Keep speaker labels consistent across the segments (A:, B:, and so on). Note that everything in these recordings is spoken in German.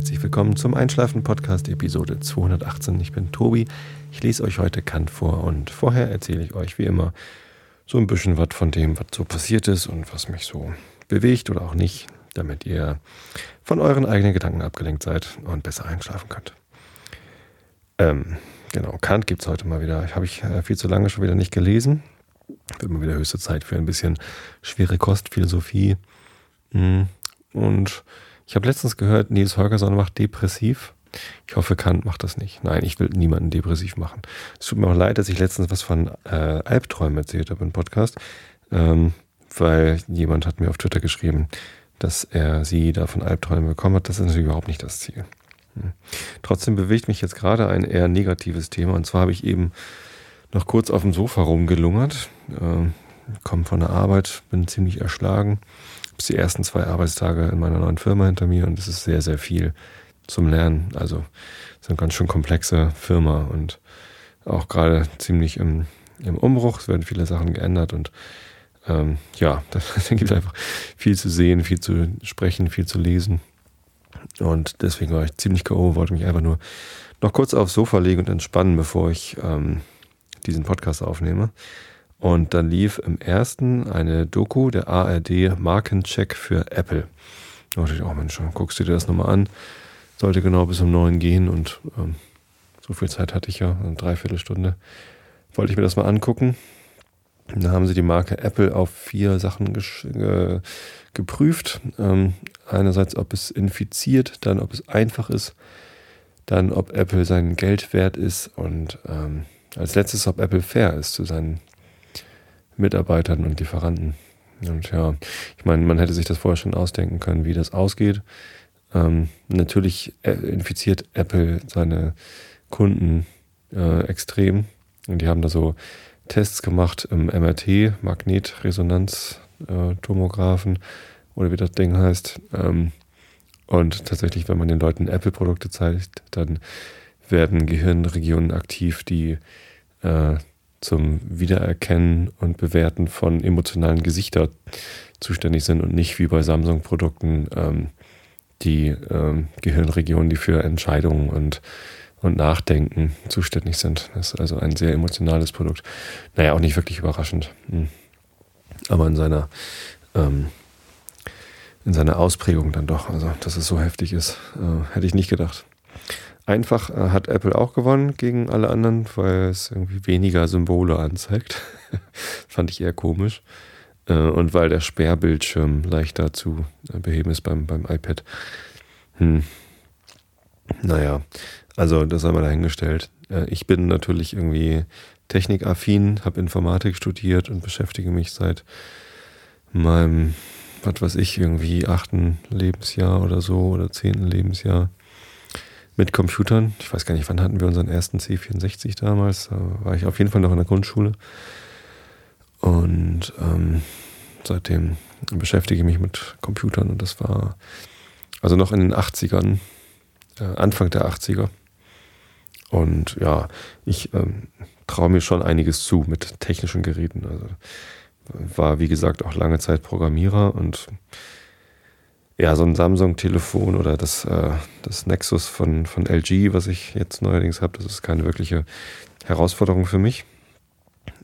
A: herzlich willkommen zum Einschlafen-Podcast, Episode 218. Ich bin Tobi. Ich lese euch heute Kant vor und vorher erzähle ich euch wie immer so ein bisschen was von dem, was so passiert ist und was mich so bewegt oder auch nicht, damit ihr von euren eigenen Gedanken abgelenkt seid und besser einschlafen könnt. Ähm, genau, Kant gibt es heute mal wieder. Habe ich äh, viel zu lange schon wieder nicht gelesen. Wird mal wieder höchste Zeit für ein bisschen schwere Kost, Philosophie. Hm. Und ich habe letztens gehört, Nils Holgersson macht depressiv. Ich hoffe, Kant macht das nicht. Nein, ich will niemanden depressiv machen. Es tut mir auch leid, dass ich letztens was von äh, Albträumen erzählt habe im Podcast, ähm, weil jemand hat mir auf Twitter geschrieben, dass er sie da von Albträumen bekommen hat. Das ist natürlich überhaupt nicht das Ziel. Hm. Trotzdem bewegt mich jetzt gerade ein eher negatives Thema. Und zwar habe ich eben noch kurz auf dem Sofa rumgelungert, äh, komme von der Arbeit, bin ziemlich erschlagen die ersten zwei Arbeitstage in meiner neuen Firma hinter mir und es ist sehr, sehr viel zum Lernen. Also es ist eine ganz schön komplexe Firma und auch gerade ziemlich im, im Umbruch. Es werden viele Sachen geändert und ähm, ja, da gibt einfach viel zu sehen, viel zu sprechen, viel zu lesen. Und deswegen war ich ziemlich K.O., wollte mich einfach nur noch kurz aufs Sofa legen und entspannen, bevor ich ähm, diesen Podcast aufnehme. Und dann lief im ersten eine Doku, der ARD Markencheck für Apple. Da dachte ich, oh Mensch, guckst du dir das nochmal an. Sollte genau bis um neun gehen und ähm, so viel Zeit hatte ich ja, eine Dreiviertelstunde. Wollte ich mir das mal angucken. Und da haben sie die Marke Apple auf vier Sachen äh, geprüft. Ähm, einerseits, ob es infiziert, dann, ob es einfach ist, dann, ob Apple sein Geld wert ist und ähm, als letztes, ob Apple fair ist zu seinen Mitarbeitern und Lieferanten. Und ja, ich meine, man hätte sich das vorher schon ausdenken können, wie das ausgeht. Ähm, natürlich äh, infiziert Apple seine Kunden äh, extrem. Und die haben da so Tests gemacht im MRT, Magnetresonanztomographen oder wie das Ding heißt. Ähm, und tatsächlich, wenn man den Leuten Apple-Produkte zeigt, dann werden Gehirnregionen aktiv, die äh, zum Wiedererkennen und Bewerten von emotionalen Gesichtern zuständig sind und nicht wie bei Samsung-Produkten ähm, die ähm, Gehirnregionen, die für Entscheidungen und, und Nachdenken zuständig sind. Das ist also ein sehr emotionales Produkt. Naja, auch nicht wirklich überraschend. Hm. Aber in seiner, ähm, in seiner Ausprägung dann doch, also dass es so heftig ist, äh, hätte ich nicht gedacht. Einfach äh, hat Apple auch gewonnen gegen alle anderen, weil es irgendwie weniger Symbole anzeigt. Fand ich eher komisch. Äh, und weil der Sperrbildschirm leichter zu äh, beheben ist beim, beim iPad. Hm. Naja, also das haben wir dahingestellt. Ich bin natürlich irgendwie technikaffin, habe Informatik studiert und beschäftige mich seit meinem, was weiß ich, irgendwie achten Lebensjahr oder so oder zehnten Lebensjahr mit Computern. Ich weiß gar nicht, wann hatten wir unseren ersten C64 damals. Da war ich auf jeden Fall noch in der Grundschule. Und ähm, seitdem beschäftige ich mich mit Computern und das war also noch in den 80ern, äh, Anfang der 80er. Und ja, ich ähm, traue mir schon einiges zu mit technischen Geräten. Also war, wie gesagt, auch lange Zeit Programmierer und ja, so ein Samsung-Telefon oder das, äh, das Nexus von, von LG, was ich jetzt neuerdings habe, das ist keine wirkliche Herausforderung für mich.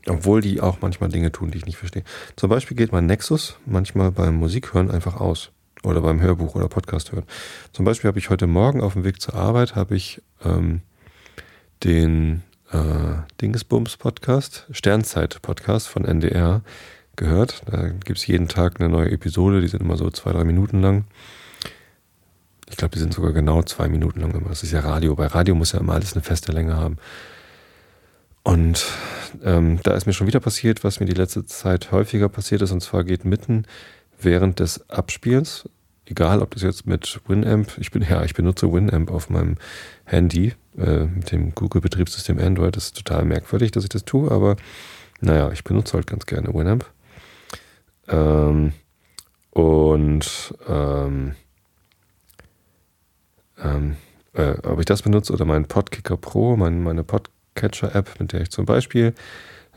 A: Obwohl die auch manchmal Dinge tun, die ich nicht verstehe. Zum Beispiel geht mein Nexus manchmal beim Musikhören einfach aus. Oder beim Hörbuch oder Podcast hören. Zum Beispiel habe ich heute Morgen auf dem Weg zur Arbeit habe ich ähm, den äh, Dingsbums Podcast, Sternzeit Podcast von NDR gehört. Da gibt es jeden Tag eine neue Episode, die sind immer so zwei, drei Minuten lang. Ich glaube, die sind sogar genau zwei Minuten lang. Das ist ja Radio. Bei Radio muss ja immer alles eine feste Länge haben. Und ähm, da ist mir schon wieder passiert, was mir die letzte Zeit häufiger passiert ist. Und zwar geht mitten während des Abspiels, egal ob das jetzt mit Winamp, ich bin ja, ich benutze Winamp auf meinem Handy äh, mit dem Google-Betriebssystem Android. Das ist total merkwürdig, dass ich das tue, aber naja, ich benutze halt ganz gerne Winamp. Ähm, und ähm, ähm, äh, ob ich das benutze oder meinen Podkicker Pro, mein, meine Podcatcher-App, mit der ich zum Beispiel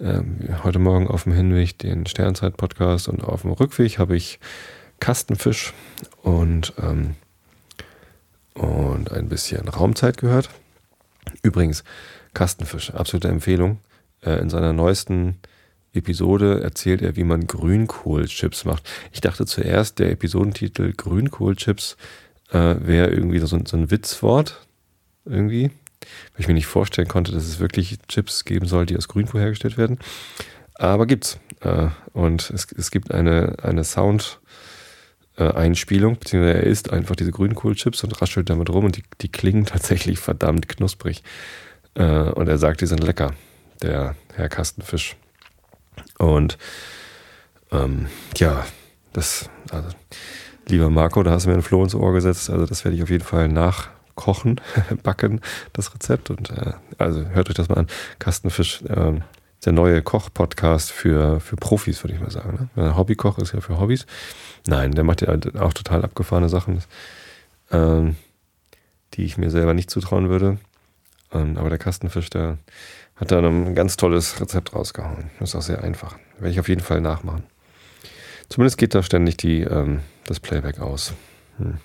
A: ähm, heute Morgen auf dem Hinweg den Sternzeit-Podcast und auf dem Rückweg habe ich Kastenfisch und, ähm, und ein bisschen Raumzeit gehört. Übrigens, Kastenfisch, absolute Empfehlung. Äh, in seiner neuesten Episode erzählt er, wie man Grünkohlchips macht. Ich dachte zuerst, der Episodentitel Grünkohlchips äh, wäre irgendwie so, so, ein Witzwort. Irgendwie. Weil ich mir nicht vorstellen konnte, dass es wirklich Chips geben soll, die aus Grünkohl hergestellt werden. Aber gibt's. Äh, und es, es gibt eine, eine Sound- Einspielung, beziehungsweise er isst einfach diese Grünkohlchips und raschelt damit rum und die, die klingen tatsächlich verdammt knusprig. Äh, und er sagt, die sind lecker, der Herr Kastenfisch. Und ähm, ja, das, also, lieber Marco, da hast du mir ein Floh ins Ohr gesetzt. Also, das werde ich auf jeden Fall nachkochen, backen, das Rezept. Und äh, also hört euch das mal an. Kastenfisch, äh, der neue Koch-Podcast für, für Profis, würde ich mal sagen. Ne? Hobbykoch ist ja für Hobbys. Nein, der macht ja auch total abgefahrene Sachen, ähm, die ich mir selber nicht zutrauen würde. Ähm, aber der Kastenfisch, der hat da ein ganz tolles Rezept rausgehauen. Ist auch sehr einfach. Werde ich auf jeden Fall nachmachen. Zumindest geht da ständig die, ähm, das Playback aus. Hm.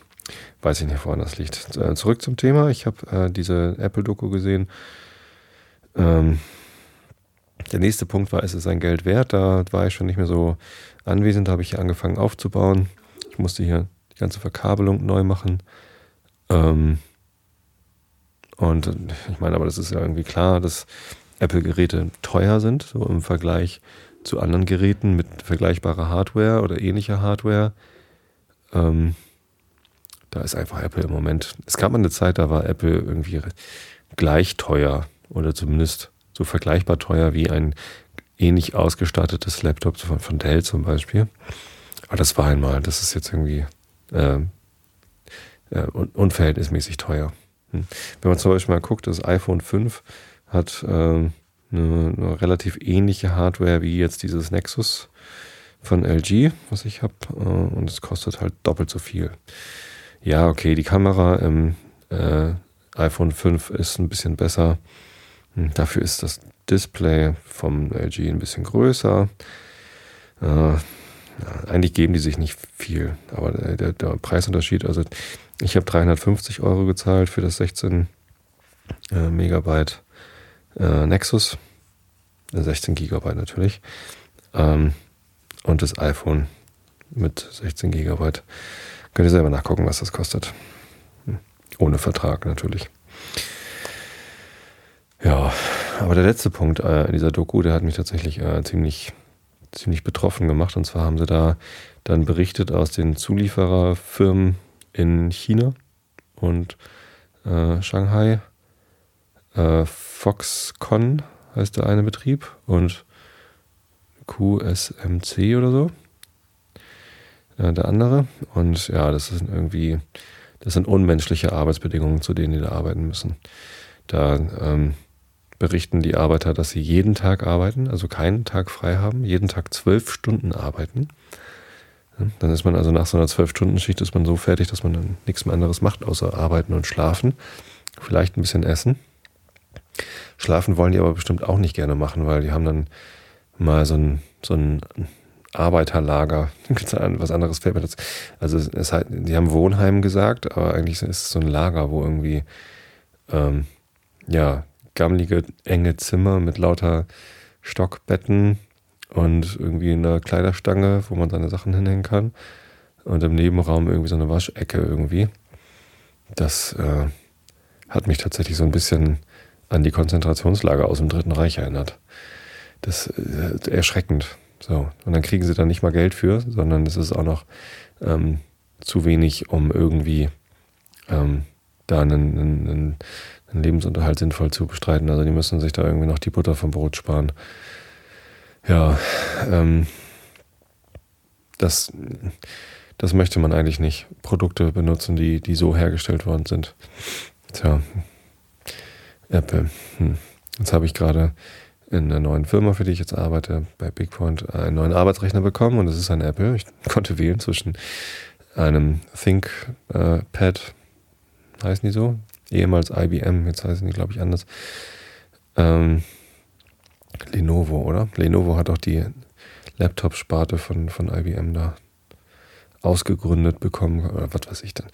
A: Weiß ich nicht, woran das liegt. Äh, zurück zum Thema. Ich habe äh, diese Apple-Doku gesehen. Ähm, der nächste Punkt war, ist es sein Geld wert? Da war ich schon nicht mehr so anwesend. Da habe ich hier angefangen aufzubauen. Ich musste hier die ganze Verkabelung neu machen. Ähm, und ich meine, aber das ist ja irgendwie klar, dass Apple-Geräte teuer sind, so im Vergleich zu anderen Geräten mit vergleichbarer Hardware oder ähnlicher Hardware. Ähm, da ist einfach Apple im Moment. Es gab mal eine Zeit, da war Apple irgendwie gleich teuer oder zumindest so vergleichbar teuer wie ein ähnlich ausgestattetes Laptop von, von Dell zum Beispiel. Aber das war einmal, das ist jetzt irgendwie äh, äh, unverhältnismäßig teuer. Hm. Wenn man zum Beispiel mal guckt, das iPhone 5 hat äh, eine, eine, relativ ähnliche Hardware wie jetzt dieses Nexus von LG, was ich habe, äh, und es kostet halt doppelt so viel. Ja, okay, die Kamera im äh, iPhone 5 ist ein bisschen besser. Hm, dafür ist das Display vom LG ein bisschen größer. Äh, eigentlich geben die sich nicht viel, aber der, der Preisunterschied, also ich habe 350 Euro gezahlt für das 16 äh, Megabyte äh, Nexus. 16 äh, Gigabyte natürlich. Ähm, und das iPhone mit 16 Gigabyte. Könnt ihr selber nachgucken, was das kostet. Hm. Ohne Vertrag natürlich. Ja, aber der letzte Punkt äh, in dieser Doku, der hat mich tatsächlich äh, ziemlich, ziemlich betroffen gemacht. Und zwar haben sie da dann berichtet aus den Zuliefererfirmen in China und äh, Shanghai. Äh, Foxconn heißt der eine Betrieb und QSMC oder so. Äh, der andere. Und ja, das sind irgendwie, das sind unmenschliche Arbeitsbedingungen, zu denen die da arbeiten müssen. Da ähm, berichten die Arbeiter, dass sie jeden Tag arbeiten, also keinen Tag frei haben, jeden Tag zwölf Stunden arbeiten. Dann ist man also nach so einer Zwölf-Stunden-Schicht ist man so fertig, dass man dann nichts mehr anderes macht, außer arbeiten und schlafen. Vielleicht ein bisschen essen. Schlafen wollen die aber bestimmt auch nicht gerne machen, weil die haben dann mal so ein, so ein Arbeiterlager. Was anderes fällt mir das. Also es halt, die haben Wohnheim gesagt, aber eigentlich ist es so ein Lager, wo irgendwie ähm, ja gammelige, enge Zimmer mit lauter Stockbetten und irgendwie eine Kleiderstange, wo man seine Sachen hinhängen kann. Und im Nebenraum irgendwie so eine Waschecke irgendwie. Das äh, hat mich tatsächlich so ein bisschen an die Konzentrationslager aus dem Dritten Reich erinnert. Das ist äh, erschreckend. So. Und dann kriegen sie da nicht mal Geld für, sondern es ist auch noch ähm, zu wenig, um irgendwie ähm, da einen, einen, einen Lebensunterhalt sinnvoll zu bestreiten. Also die müssen sich da irgendwie noch die Butter vom Brot sparen. Ja, ähm, das, das möchte man eigentlich nicht. Produkte benutzen, die, die so hergestellt worden sind. Tja, Apple. Hm. Jetzt habe ich gerade in der neuen Firma, für die ich jetzt arbeite, bei BigPoint, einen neuen Arbeitsrechner bekommen und das ist ein Apple. Ich konnte wählen zwischen einem ThinkPad, heißen die so, ehemals IBM, jetzt heißen die, glaube ich, anders. Ähm, Lenovo, oder? Lenovo hat auch die Laptop-Sparte von, von IBM da ausgegründet bekommen oder was weiß ich denn.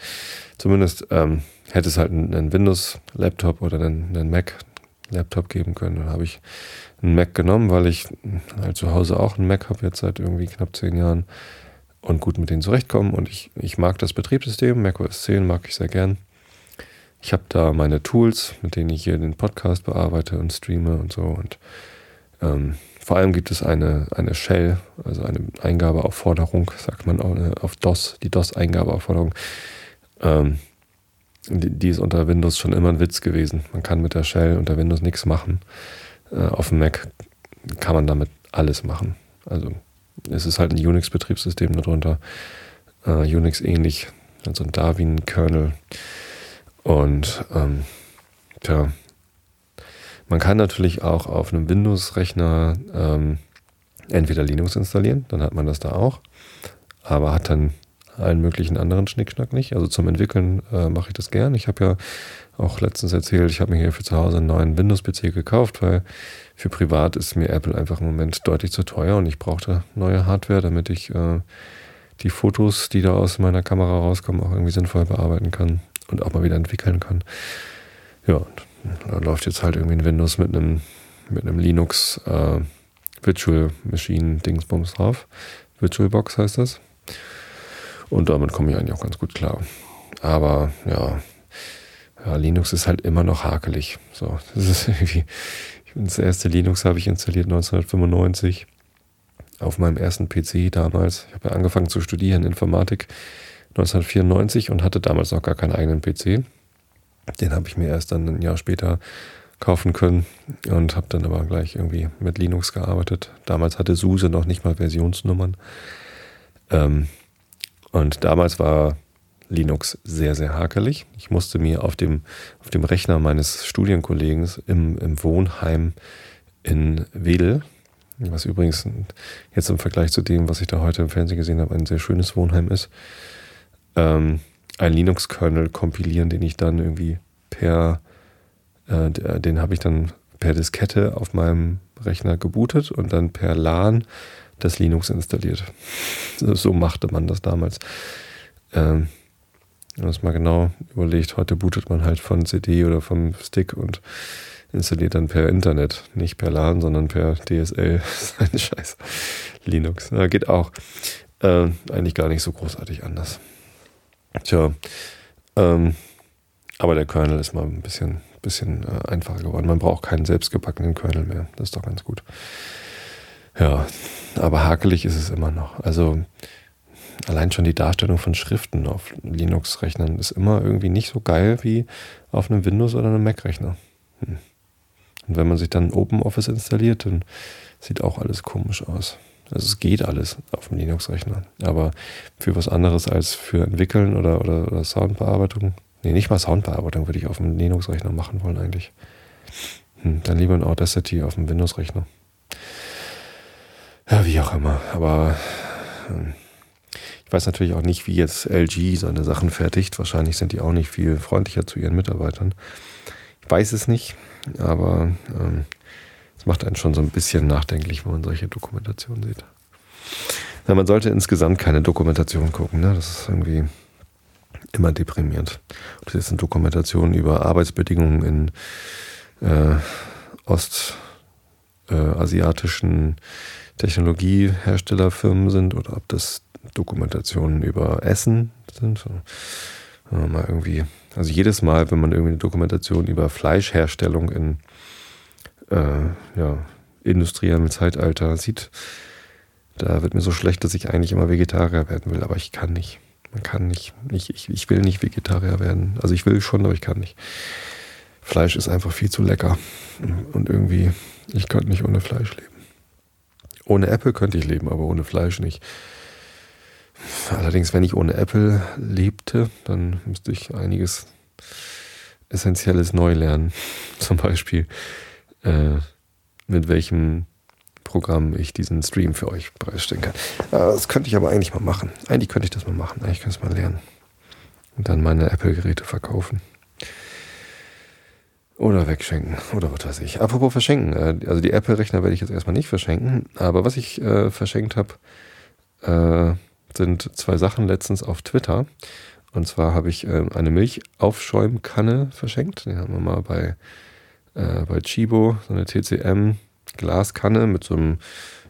A: Zumindest ähm, hätte es halt einen, Windows-Laptop oder einen, einen Mac-Laptop geben können. Dann habe ich einen Mac genommen, weil ich halt zu Hause auch einen Mac habe, jetzt seit irgendwie knapp zehn Jahren und gut mit denen zurechtkommen. Und ich, ich mag das Betriebssystem, Mac OS 10 mag ich sehr gern. Ich habe da meine Tools, mit denen ich hier den Podcast bearbeite und streame und so. Und ähm, vor allem gibt es eine, eine Shell, also eine Eingabeaufforderung, sagt man äh, auf DOS, die DOS-Eingabeaufforderung. Ähm, die, ist unter Windows schon immer ein Witz gewesen. Man kann mit der Shell unter Windows nichts machen. Äh, auf dem Mac kann man damit alles machen. Also es ist halt ein Unix-Betriebssystem darunter, äh, Unix ähnlich, also ein Darwin-Kernel. Und ähm, tja, man kann natürlich auch auf einem Windows-Rechner ähm, entweder Linux installieren, dann hat man das da auch, aber hat dann allen möglichen anderen Schnickschnack nicht. Also zum Entwickeln äh, mache ich das gern. Ich habe ja auch letztens erzählt, ich habe mir hier für zu Hause einen neuen Windows-PC gekauft, weil für privat ist mir Apple einfach im Moment deutlich zu teuer und ich brauchte neue Hardware, damit ich äh, die Fotos, die da aus meiner Kamera rauskommen, auch irgendwie sinnvoll bearbeiten kann und auch mal wieder entwickeln kann. Ja, da läuft jetzt halt irgendwie ein Windows mit einem, mit einem Linux äh, Virtual Machine Dingsbums drauf. VirtualBox heißt das. Und damit komme ich eigentlich auch ganz gut klar. Aber ja, ja, Linux ist halt immer noch hakelig. So, das ist irgendwie. Das erste Linux habe ich installiert 1995 auf meinem ersten PC damals. Ich habe ja angefangen zu studieren Informatik 1994 und hatte damals noch gar keinen eigenen PC. Den habe ich mir erst dann ein Jahr später kaufen können und habe dann aber gleich irgendwie mit Linux gearbeitet. Damals hatte SUSE noch nicht mal Versionsnummern. Ähm, und damals war Linux sehr, sehr hakelig. Ich musste mir auf dem, auf dem Rechner meines Studienkollegen im, im Wohnheim in Wedel, was übrigens jetzt im Vergleich zu dem, was ich da heute im Fernsehen gesehen habe, ein sehr schönes Wohnheim ist, ähm, ein Linux-Kernel kompilieren, den ich dann irgendwie per, äh, den habe ich dann per Diskette auf meinem Rechner gebootet und dann per LAN das Linux installiert. So machte man das damals. Ähm, wenn man es mal genau überlegt, heute bootet man halt von CD oder vom Stick und installiert dann per Internet, nicht per LAN, sondern per DSL seinen Scheiß Linux. Ja, geht auch. Äh, eigentlich gar nicht so großartig anders. Tja, ähm, aber der Kernel ist mal ein bisschen, bisschen äh, einfacher geworden. Man braucht keinen selbstgebackenen Kernel mehr. Das ist doch ganz gut. Ja, aber hakelig ist es immer noch. Also allein schon die Darstellung von Schriften auf Linux-Rechnern ist immer irgendwie nicht so geil wie auf einem Windows- oder einem Mac-Rechner. Hm. Und wenn man sich dann OpenOffice installiert, dann sieht auch alles komisch aus. Also es geht alles auf dem Linux-Rechner. Aber für was anderes als für Entwickeln oder, oder, oder Soundbearbeitung, nee, nicht mal Soundbearbeitung würde ich auf dem Linux-Rechner machen wollen eigentlich. Hm, dann lieber ein Audacity auf dem Windows-Rechner. Ja, wie auch immer. Aber hm, ich weiß natürlich auch nicht, wie jetzt LG seine Sachen fertigt. Wahrscheinlich sind die auch nicht viel freundlicher zu ihren Mitarbeitern. Ich weiß es nicht, aber ähm, das macht einen schon so ein bisschen nachdenklich, wenn man solche Dokumentationen sieht. Ja, man sollte insgesamt keine Dokumentation gucken. Ne? Das ist irgendwie immer deprimierend. Das ist eine Dokumentation über Arbeitsbedingungen in äh, ostasiatischen äh, Technologieherstellerfirmen sind oder ob das Dokumentationen über Essen sind. So, mal irgendwie, also jedes Mal, wenn man irgendwie eine Dokumentation über Fleischherstellung in äh, ja, industriellem Zeitalter sieht, da wird mir so schlecht, dass ich eigentlich immer Vegetarier werden will, aber ich kann nicht. Man kann nicht. Ich, ich, ich will nicht Vegetarier werden. Also ich will schon, aber ich kann nicht. Fleisch ist einfach viel zu lecker. Und irgendwie, ich könnte nicht ohne Fleisch leben. Ohne Apple könnte ich leben, aber ohne Fleisch nicht. Allerdings, wenn ich ohne Apple lebte, dann müsste ich einiges Essentielles neu lernen. Zum Beispiel äh, mit welchem Programm ich diesen Stream für euch bereitstellen kann. Äh, das könnte ich aber eigentlich mal machen. Eigentlich könnte ich das mal machen. Eigentlich könnte ich es mal lernen. Und dann meine Apple-Geräte verkaufen. Oder wegschenken. Oder was weiß ich. Apropos verschenken. Äh, also die Apple-Rechner werde ich jetzt erstmal nicht verschenken. Aber was ich äh, verschenkt habe, äh, sind zwei Sachen letztens auf Twitter. Und zwar habe ich äh, eine Milchaufschäumkanne verschenkt. Die haben wir mal bei, äh, bei Chibo, so eine TCM Glaskanne mit so einem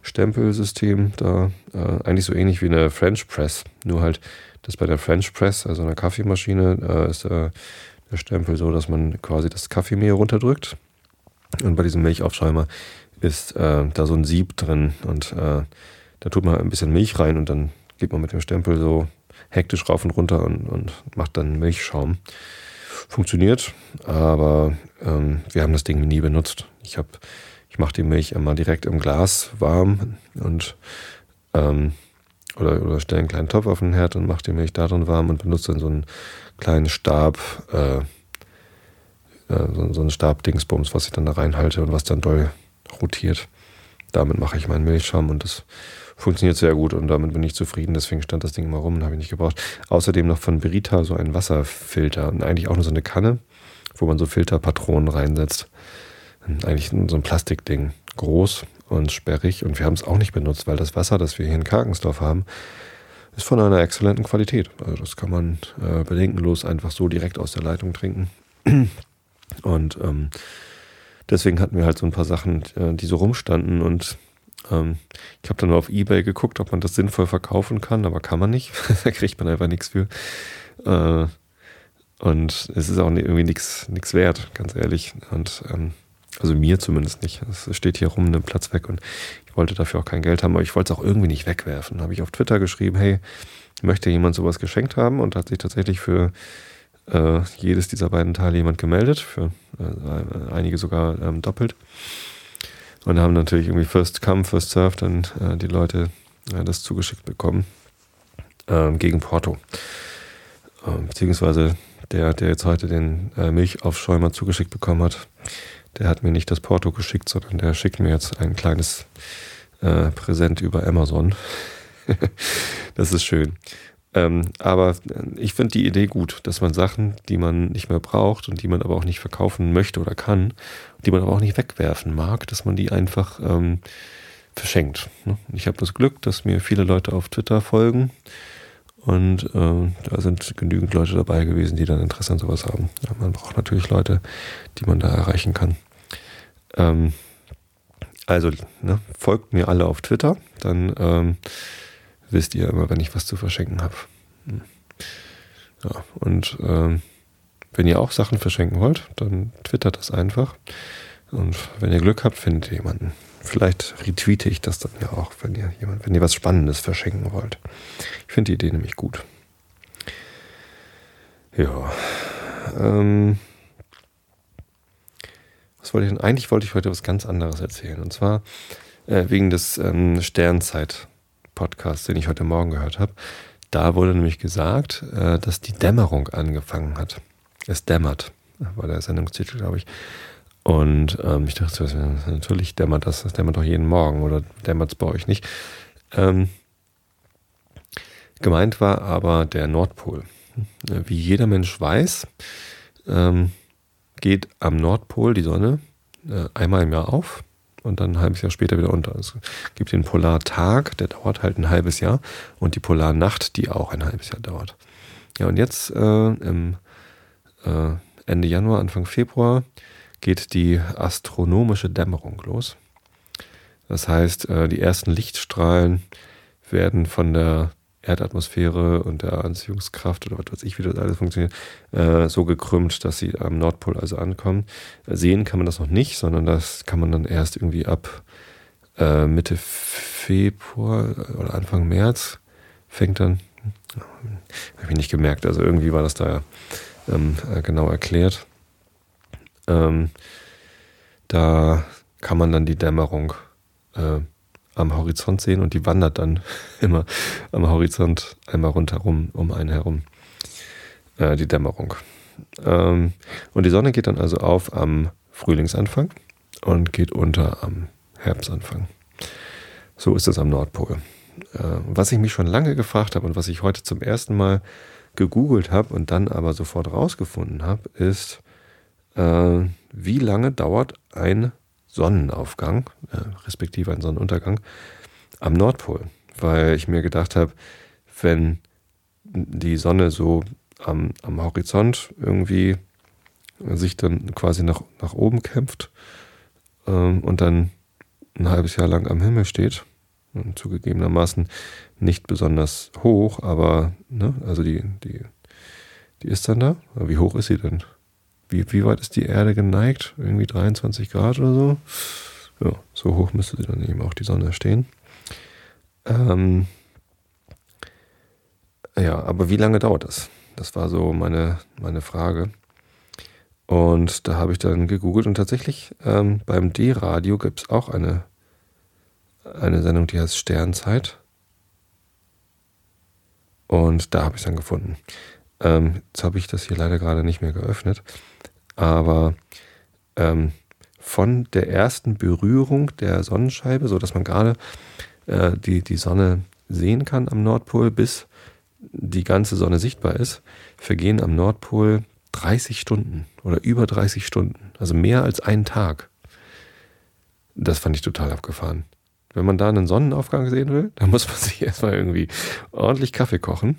A: Stempelsystem da. Äh, eigentlich so ähnlich wie eine French Press. Nur halt, dass bei der French Press, also einer Kaffeemaschine, äh, ist der Stempel so, dass man quasi das Kaffeemehl runterdrückt. Und bei diesem Milchaufschäumer ist äh, da so ein Sieb drin und äh, da tut man ein bisschen Milch rein und dann geht man mit dem Stempel so hektisch rauf und runter und, und macht dann Milchschaum. Funktioniert, aber ähm, wir haben das Ding nie benutzt. Ich habe, ich mache die Milch immer direkt im Glas warm und ähm, oder, oder stelle einen kleinen Topf auf den Herd und mache die Milch da drin warm und benutze dann so einen kleinen Stab, äh, äh, so, so einen Stabdingsbums, was ich dann da reinhalte und was dann doll rotiert. Damit mache ich meinen Milchschaum und das funktioniert sehr gut und damit bin ich zufrieden. Deswegen stand das Ding immer rum und habe ich nicht gebraucht. Außerdem noch von Berita so ein Wasserfilter und eigentlich auch nur so eine Kanne, wo man so Filterpatronen reinsetzt. Eigentlich so ein Plastikding. Groß und sperrig und wir haben es auch nicht benutzt, weil das Wasser, das wir hier in Karkensdorf haben, ist von einer exzellenten Qualität. Also das kann man äh, bedenkenlos einfach so direkt aus der Leitung trinken. Und ähm, deswegen hatten wir halt so ein paar Sachen, äh, die so rumstanden und ähm, ich habe dann mal auf Ebay geguckt, ob man das sinnvoll verkaufen kann, aber kann man nicht. da kriegt man einfach nichts für. Äh, und es ist auch irgendwie nichts wert, ganz ehrlich. Und ähm, also mir zumindest nicht. Es steht hier rum, nimmt Platz weg und ich wollte dafür auch kein Geld haben, aber ich wollte es auch irgendwie nicht wegwerfen. Habe ich auf Twitter geschrieben, hey, möchte jemand sowas geschenkt haben? Und hat sich tatsächlich für äh, jedes dieser beiden Teile jemand gemeldet, für äh, einige sogar ähm, doppelt. Und haben natürlich irgendwie First Come, First Serve dann äh, die Leute äh, das zugeschickt bekommen ähm, gegen Porto. Ähm, beziehungsweise der, der jetzt heute den äh, Milchaufschäumer zugeschickt bekommen hat, der hat mir nicht das Porto geschickt, sondern der schickt mir jetzt ein kleines äh, Präsent über Amazon. das ist schön. Ähm, aber ich finde die Idee gut, dass man Sachen, die man nicht mehr braucht und die man aber auch nicht verkaufen möchte oder kann, die man aber auch nicht wegwerfen mag, dass man die einfach ähm, verschenkt. Ne? Ich habe das Glück, dass mir viele Leute auf Twitter folgen und äh, da sind genügend Leute dabei gewesen, die dann Interesse an sowas haben. Ja, man braucht natürlich Leute, die man da erreichen kann. Ähm, also ne, folgt mir alle auf Twitter, dann ähm, wisst ihr immer, wenn ich was zu verschenken habe. Hm. Ja, und ähm, wenn ihr auch Sachen verschenken wollt, dann twittert das einfach. Und wenn ihr Glück habt, findet ihr jemanden. Vielleicht retweete ich das dann ja auch, wenn ihr jemand, wenn ihr was Spannendes verschenken wollt. Ich finde die Idee nämlich gut. Ja. Ähm, was wollte ich denn? Eigentlich wollte ich heute was ganz anderes erzählen. Und zwar äh, wegen des ähm, Sternzeit Podcast, den ich heute Morgen gehört habe. Da wurde nämlich gesagt, äh, dass die Dämmerung angefangen hat. Es dämmert, war der Sendungstitel, glaube ich. Und ähm, ich dachte, natürlich dämmert das, das dämmert doch jeden Morgen oder dämmert es bei euch nicht. Ähm, gemeint war aber der Nordpol. Wie jeder Mensch weiß, ähm, geht am Nordpol die Sonne äh, einmal im Jahr auf und dann ein halbes Jahr später wieder unter. Es gibt den Polartag, der dauert halt ein halbes Jahr und die Polarnacht, die auch ein halbes Jahr dauert. Ja, und jetzt äh, im äh, Ende Januar, Anfang Februar geht die astronomische Dämmerung los. Das heißt, äh, die ersten Lichtstrahlen werden von der Erdatmosphäre und der Anziehungskraft oder was weiß ich, wie das alles funktioniert, äh, so gekrümmt, dass sie am Nordpol also ankommen. Sehen kann man das noch nicht, sondern das kann man dann erst irgendwie ab äh, Mitte Februar oder Anfang März fängt dann, habe ich nicht gemerkt, also irgendwie war das da ähm, äh, genau erklärt. Ähm, da kann man dann die Dämmerung äh, am Horizont sehen und die wandert dann immer am Horizont einmal rundherum, um einen herum, äh, die Dämmerung. Ähm, und die Sonne geht dann also auf am Frühlingsanfang und geht unter am Herbstanfang. So ist es am Nordpol. Äh, was ich mich schon lange gefragt habe und was ich heute zum ersten Mal gegoogelt habe und dann aber sofort rausgefunden habe, ist, äh, wie lange dauert ein Sonnenaufgang, äh, respektive ein Sonnenuntergang, am Nordpol. Weil ich mir gedacht habe, wenn die Sonne so am, am Horizont irgendwie sich dann quasi nach, nach oben kämpft ähm, und dann ein halbes Jahr lang am Himmel steht. Und zugegebenermaßen nicht besonders hoch, aber ne, also die, die, die ist dann da. Wie hoch ist sie denn? Wie, wie weit ist die Erde geneigt? Irgendwie 23 Grad oder so? Ja, so hoch müsste sie dann eben auch die Sonne stehen. Ähm, ja, aber wie lange dauert das? Das war so meine, meine Frage. Und da habe ich dann gegoogelt und tatsächlich ähm, beim D-Radio gibt es auch eine, eine Sendung, die heißt Sternzeit. Und da habe ich es dann gefunden. Ähm, jetzt habe ich das hier leider gerade nicht mehr geöffnet. Aber ähm, von der ersten Berührung der Sonnenscheibe, sodass man gerade äh, die, die Sonne sehen kann am Nordpol, bis die ganze Sonne sichtbar ist, vergehen am Nordpol 30 Stunden oder über 30 Stunden, also mehr als einen Tag. Das fand ich total abgefahren. Wenn man da einen Sonnenaufgang sehen will, dann muss man sich erstmal irgendwie ordentlich Kaffee kochen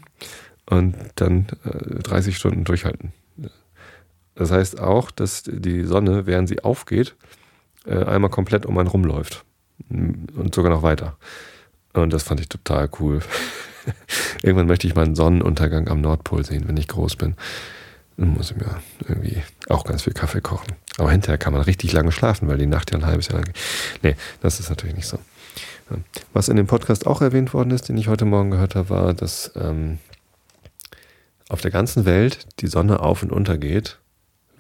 A: und dann äh, 30 Stunden durchhalten. Das heißt auch, dass die Sonne, während sie aufgeht, äh, einmal komplett um einen rumläuft. Und sogar noch weiter. Und das fand ich total cool. Irgendwann möchte ich mal einen Sonnenuntergang am Nordpol sehen, wenn ich groß bin. Dann muss ich mir irgendwie auch ganz viel Kaffee kochen. Aber hinterher kann man richtig lange schlafen, weil die Nacht ja ein halbes Jahr lang geht. Nee, das ist natürlich nicht so. Was in dem Podcast auch erwähnt worden ist, den ich heute Morgen gehört habe, war, dass ähm, auf der ganzen Welt die Sonne auf und unter geht,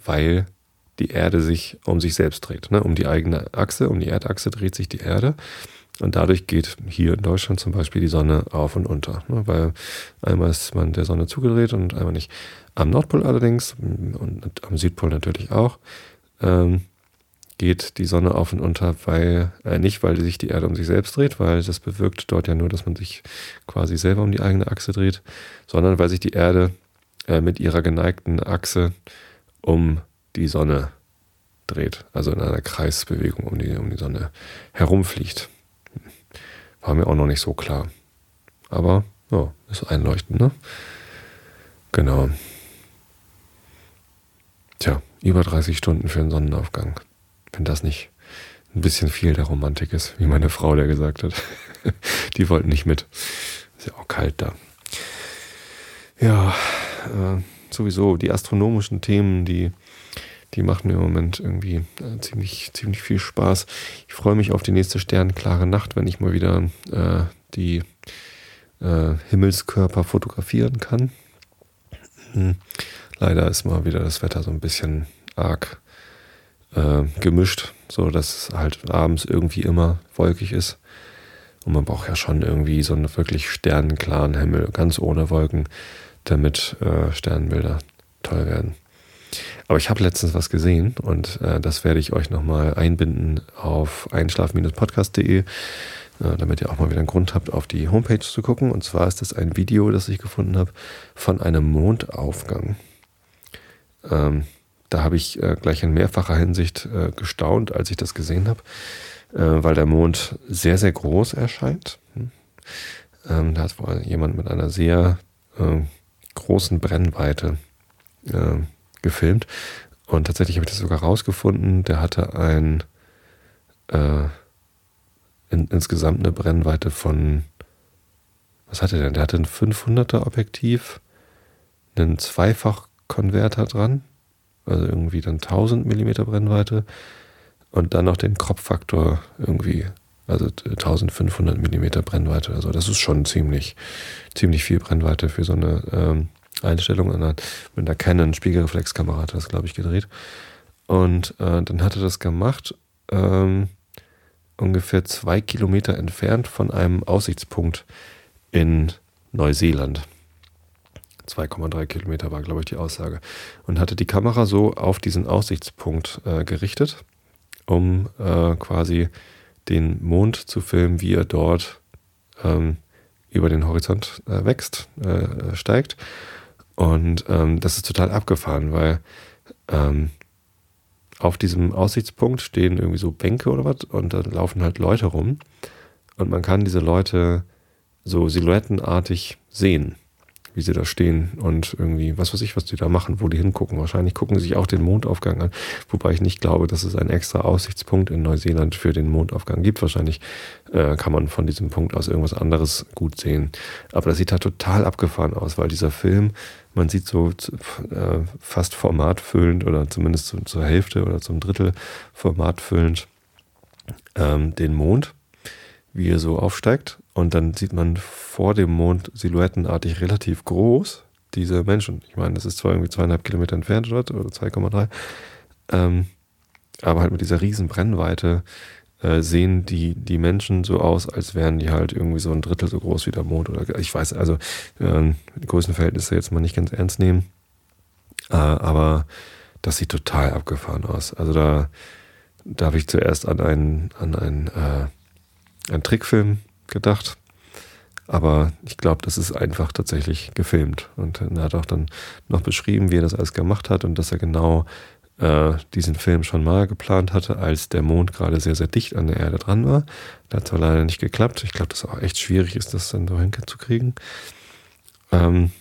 A: weil die Erde sich um sich selbst dreht. Ne? Um die eigene Achse, um die Erdachse dreht sich die Erde. Und dadurch geht hier in Deutschland zum Beispiel die Sonne auf und unter. Ne? Weil einmal ist man der Sonne zugedreht und einmal nicht. Am Nordpol allerdings und am Südpol natürlich auch, ähm, geht die Sonne auf und unter, weil, äh, nicht weil sich die Erde um sich selbst dreht, weil das bewirkt dort ja nur, dass man sich quasi selber um die eigene Achse dreht, sondern weil sich die Erde äh, mit ihrer geneigten Achse um die Sonne dreht, also in einer Kreisbewegung um die, um die Sonne herumfliegt. War mir auch noch nicht so klar. Aber ja, ist einleuchtend, ne? Genau. Tja, über 30 Stunden für einen Sonnenaufgang. Wenn das nicht ein bisschen viel der Romantik ist, wie meine Frau der gesagt hat. Die wollten nicht mit. Ist ja auch kalt da. Ja, äh, sowieso die astronomischen Themen, die, die machen mir im Moment irgendwie äh, ziemlich, ziemlich viel Spaß. Ich freue mich auf die nächste sternklare Nacht, wenn ich mal wieder äh, die äh, Himmelskörper fotografieren kann. Hm. Leider ist mal wieder das Wetter so ein bisschen arg äh, gemischt, so dass es halt abends irgendwie immer wolkig ist. Und man braucht ja schon irgendwie so einen wirklich sternenklaren Himmel, ganz ohne Wolken, damit äh, Sternbilder toll werden. Aber ich habe letztens was gesehen und äh, das werde ich euch nochmal einbinden auf einschlaf-podcast.de, äh, damit ihr auch mal wieder einen Grund habt, auf die Homepage zu gucken. Und zwar ist das ein Video, das ich gefunden habe von einem Mondaufgang. Ähm, da habe ich äh, gleich in mehrfacher Hinsicht äh, gestaunt, als ich das gesehen habe, äh, weil der Mond sehr, sehr groß erscheint. Hm. Ähm, da hat wohl jemand mit einer sehr äh, großen Brennweite äh, gefilmt. Und tatsächlich habe ich das sogar rausgefunden. Der hatte ein äh, in, insgesamt eine Brennweite von was hatte der denn? Der hatte ein 500er Objektiv, einen Zweifach Konverter dran, also irgendwie dann 1000 mm Brennweite und dann noch den Kropffaktor irgendwie, also 1500 mm Brennweite. Also das ist schon ziemlich, ziemlich viel Brennweite für so eine ähm, Einstellung. mit einer Canon Spiegelreflexkamera hat das, glaube ich, gedreht. Und äh, dann hat er das gemacht, ähm, ungefähr zwei Kilometer entfernt von einem Aussichtspunkt in Neuseeland. 2,3 Kilometer war, glaube ich, die Aussage. Und hatte die Kamera so auf diesen Aussichtspunkt äh, gerichtet, um äh, quasi den Mond zu filmen, wie er dort ähm, über den Horizont äh, wächst, äh, steigt. Und ähm, das ist total abgefahren, weil ähm, auf diesem Aussichtspunkt stehen irgendwie so Bänke oder was und da laufen halt Leute rum. Und man kann diese Leute so silhouettenartig sehen wie sie da stehen und irgendwie, was weiß ich, was die da machen, wo die hingucken. Wahrscheinlich gucken sie sich auch den Mondaufgang an, wobei ich nicht glaube, dass es einen extra Aussichtspunkt in Neuseeland für den Mondaufgang gibt. Wahrscheinlich äh, kann man von diesem Punkt aus irgendwas anderes gut sehen. Aber das sieht halt total abgefahren aus, weil dieser Film, man sieht so äh, fast formatfüllend oder zumindest zu, zur Hälfte oder zum Drittel formatfüllend ähm, den Mond, wie er so aufsteigt und dann sieht man vor dem Mond silhouettenartig relativ groß diese Menschen. Ich meine, das ist zwar irgendwie zweieinhalb Kilometer entfernt dort oder 2,3, ähm, aber halt mit dieser riesen Brennweite äh, sehen die, die Menschen so aus, als wären die halt irgendwie so ein Drittel so groß wie der Mond. Oder ich weiß, also äh, die Größenverhältnisse jetzt mal nicht ganz ernst nehmen. Äh, aber das sieht total abgefahren aus. Also da, da habe ich zuerst an einen, an einen, äh, einen Trickfilm gedacht. Aber ich glaube, das ist einfach tatsächlich gefilmt. Und er hat auch dann noch beschrieben, wie er das alles gemacht hat und dass er genau äh, diesen Film schon mal geplant hatte, als der Mond gerade sehr, sehr dicht an der Erde dran war. Da hat zwar leider nicht geklappt. Ich glaube, dass auch echt schwierig ist, das dann so hinzukriegen. Ähm,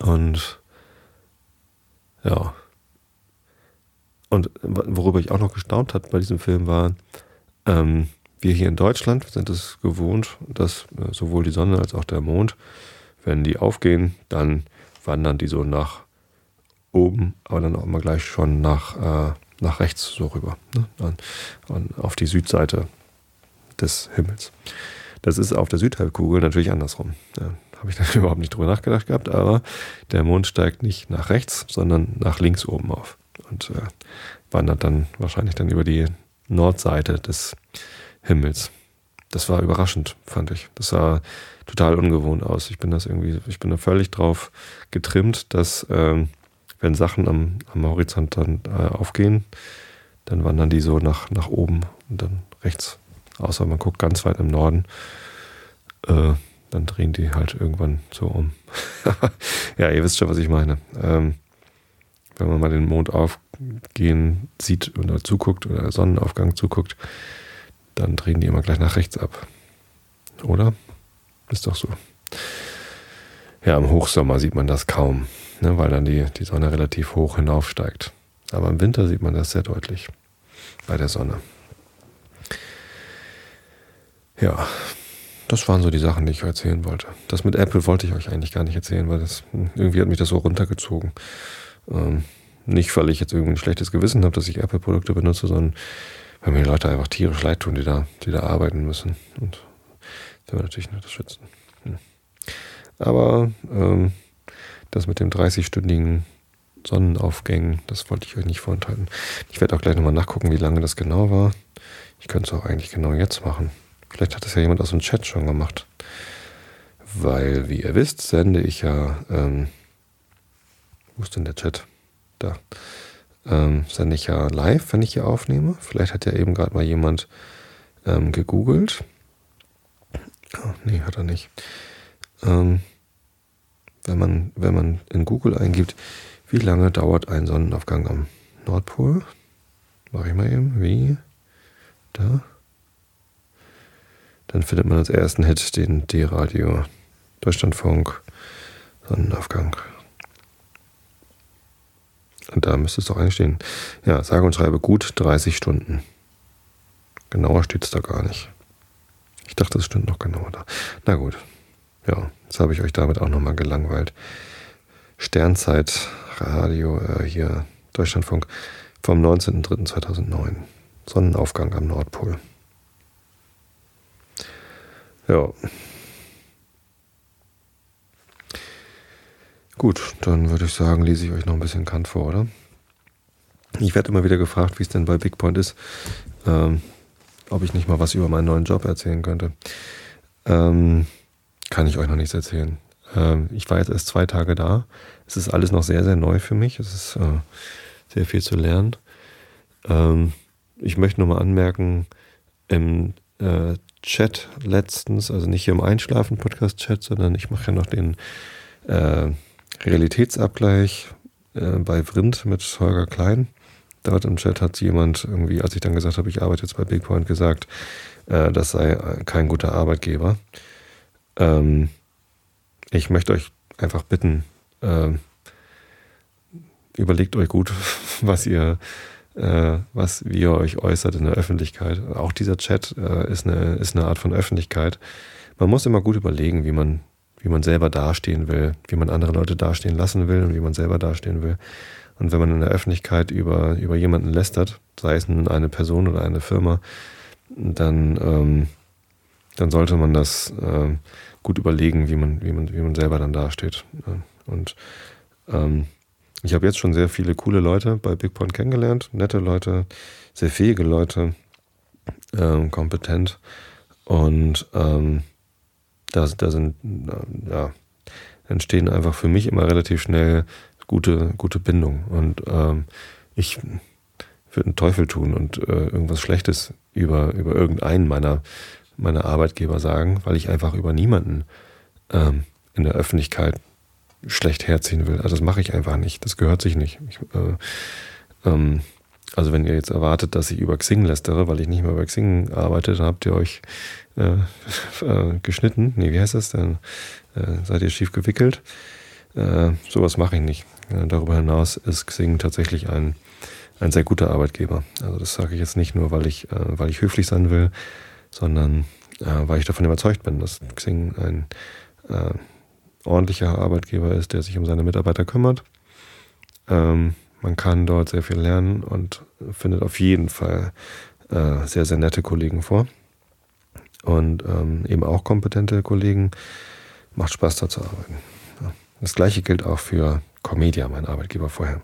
A: und ja. Und worüber ich auch noch gestaunt hat bei diesem Film war, ähm, wir hier in Deutschland sind es gewohnt, dass äh, sowohl die Sonne als auch der Mond, wenn die aufgehen, dann wandern die so nach oben, aber dann auch immer gleich schon nach, äh, nach rechts so rüber, ne? an, an, auf die Südseite des Himmels. Das ist auf der Südhalbkugel natürlich andersrum. Ja, Habe ich da überhaupt nicht drüber nachgedacht gehabt, aber der Mond steigt nicht nach rechts, sondern nach links oben auf und äh, wandert dann wahrscheinlich dann über die Nordseite des Himmels. Das war überraschend, fand ich. Das sah total ungewohnt aus. Ich bin das irgendwie, ich bin da völlig drauf getrimmt, dass ähm, wenn Sachen am, am Horizont dann äh, aufgehen, dann wandern die so nach, nach oben und dann rechts. Außer man guckt ganz weit im Norden, äh, dann drehen die halt irgendwann so um. ja, ihr wisst schon, was ich meine. Ähm, wenn man mal den Mond aufgehen sieht oder zuguckt oder Sonnenaufgang zuguckt, dann drehen die immer gleich nach rechts ab. Oder? Ist doch so. Ja, im Hochsommer sieht man das kaum, ne, weil dann die, die Sonne relativ hoch hinaufsteigt. Aber im Winter sieht man das sehr deutlich bei der Sonne. Ja, das waren so die Sachen, die ich euch erzählen wollte. Das mit Apple wollte ich euch eigentlich gar nicht erzählen, weil das irgendwie hat mich das so runtergezogen. Ähm, nicht, weil ich jetzt irgendwie ein schlechtes Gewissen habe, dass ich Apple-Produkte benutze, sondern weil mir die Leute einfach tierisch leid tun, die da, die da arbeiten müssen. Und das wir natürlich nicht unterstützen. Hm. Aber ähm, das mit dem 30-stündigen Sonnenaufgängen, das wollte ich euch nicht vorenthalten. Ich werde auch gleich nochmal nachgucken, wie lange das genau war. Ich könnte es auch eigentlich genau jetzt machen. Vielleicht hat das ja jemand aus dem Chat schon gemacht. Weil, wie ihr wisst, sende ich ja. Ähm, wo ist denn der Chat? Da ähm, sende ich ja live, wenn ich hier aufnehme. Vielleicht hat ja eben gerade mal jemand ähm, gegoogelt. Oh, nee, hat er nicht. Ähm, wenn, man, wenn man in Google eingibt, wie lange dauert ein Sonnenaufgang am Nordpol? Mache ich mal eben. Wie? Da. Dann findet man als ersten Hit den D-Radio. Deutschlandfunk. Sonnenaufgang. Da müsste es doch eigentlich stehen. Ja, sage und schreibe gut 30 Stunden. Genauer steht es da gar nicht. Ich dachte, es stimmt noch genauer da. Na gut. Ja, jetzt habe ich euch damit auch nochmal gelangweilt. Sternzeit Radio äh, hier, Deutschlandfunk, vom 19.03.2009. Sonnenaufgang am Nordpol. Ja. Gut, dann würde ich sagen, lese ich euch noch ein bisschen Kant vor, oder? Ich werde immer wieder gefragt, wie es denn bei Bigpoint ist, ähm, ob ich nicht mal was über meinen neuen Job erzählen könnte. Ähm, kann ich euch noch nichts erzählen. Ähm, ich war jetzt erst zwei Tage da. Es ist alles noch sehr, sehr neu für mich. Es ist äh, sehr viel zu lernen. Ähm, ich möchte nochmal anmerken, im äh, Chat letztens, also nicht hier im Einschlafen-Podcast-Chat, sondern ich mache ja noch den äh, Realitätsabgleich äh, bei Vrind mit Holger Klein. Dort im Chat hat jemand irgendwie, als ich dann gesagt habe, ich arbeite jetzt bei Bigpoint, gesagt, äh, das sei kein guter Arbeitgeber. ähm, ich möchte euch einfach bitten, äh, überlegt euch gut, was ihr, äh, was, wie ihr euch äußert in der Öffentlichkeit. Auch dieser Chat äh, ist, eine, ist eine Art von Öffentlichkeit. Man muss immer gut überlegen, wie man, wie man selber dastehen will, wie man andere Leute dastehen lassen will und wie man selber dastehen will. Und wenn man in der Öffentlichkeit über, über jemanden lästert, sei es nun eine Person oder eine Firma, dann, ähm, dann sollte man das äh, gut überlegen, wie man, wie, man, wie man selber dann dasteht. Und ähm, ich habe jetzt schon sehr viele coole Leute bei Big Point kennengelernt, nette Leute, sehr fähige Leute, ähm, kompetent. Und ähm, da, da sind, ja, entstehen einfach für mich immer relativ schnell gute, gute Bindungen. Und ähm, ich würde einen Teufel tun und äh, irgendwas Schlechtes über, über irgendeinen meiner, meiner Arbeitgeber sagen, weil ich einfach über niemanden ähm, in der Öffentlichkeit schlecht herziehen will. Also das mache ich einfach nicht. Das gehört sich nicht. Ich, äh, ähm, also wenn ihr jetzt erwartet, dass ich über Xing lästere, weil ich nicht mehr bei Xing arbeite, dann habt ihr euch äh, äh, geschnitten. Nee, wie heißt das denn? Äh, seid ihr schief gewickelt? Äh, sowas mache ich nicht. Äh, darüber hinaus ist Xing tatsächlich ein, ein sehr guter Arbeitgeber. Also das sage ich jetzt nicht nur, weil ich, weil ich höflich sein will, sondern weil ich davon überzeugt bin, dass Xing ein ordentlicher Arbeitgeber ist, der sich um seine Mitarbeiter kümmert. Ähm, man kann dort sehr viel lernen und findet auf jeden Fall äh, sehr, sehr nette Kollegen vor. Und ähm, eben auch kompetente Kollegen. Macht Spaß, da zu arbeiten. Ja. Das gleiche gilt auch für Comedia, mein Arbeitgeber vorher.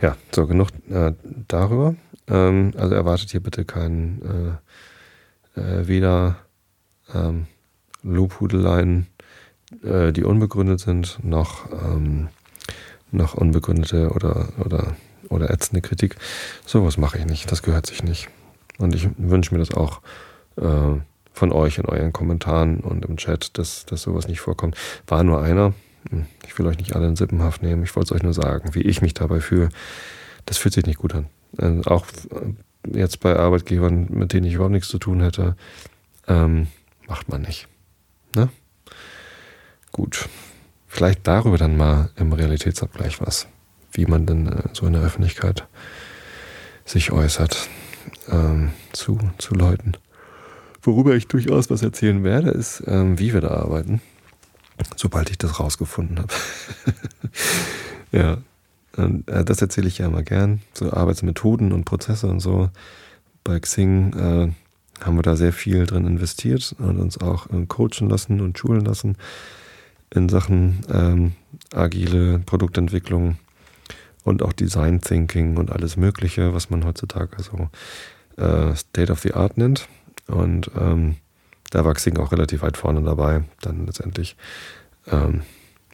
A: Ja, so genug äh, darüber. Ähm, also erwartet hier bitte keinen äh, äh weder ähm, Lobhudeleien äh, die unbegründet sind, noch, ähm, noch unbegründete oder, oder, oder ätzende Kritik. Sowas mache ich nicht, das gehört sich nicht. Und ich wünsche mir das auch äh, von euch in euren Kommentaren und im Chat, dass, dass sowas nicht vorkommt. War nur einer. Hm, ich will euch nicht alle in Sippenhaft nehmen. Ich wollte es euch nur sagen, wie ich mich dabei fühle. Das fühlt sich nicht gut an. Also auch äh, jetzt bei Arbeitgebern, mit denen ich überhaupt nichts zu tun hätte, ähm, macht man nicht. Ne? Gut. Vielleicht darüber dann mal im Realitätsabgleich was, wie man denn äh, so in der Öffentlichkeit sich äußert ähm, zu, zu Leuten. Worüber ich durchaus was erzählen werde, ist, ähm, wie wir da arbeiten, sobald ich das rausgefunden habe. ja, und, äh, das erzähle ich ja immer gern, so Arbeitsmethoden und Prozesse und so. Bei Xing äh, haben wir da sehr viel drin investiert und uns auch äh, coachen lassen und schulen lassen in Sachen ähm, agile Produktentwicklung und auch Design Thinking und alles Mögliche, was man heutzutage so äh, State of the Art nennt. Und ähm, da war Xing auch relativ weit vorne dabei, dann letztendlich, ähm,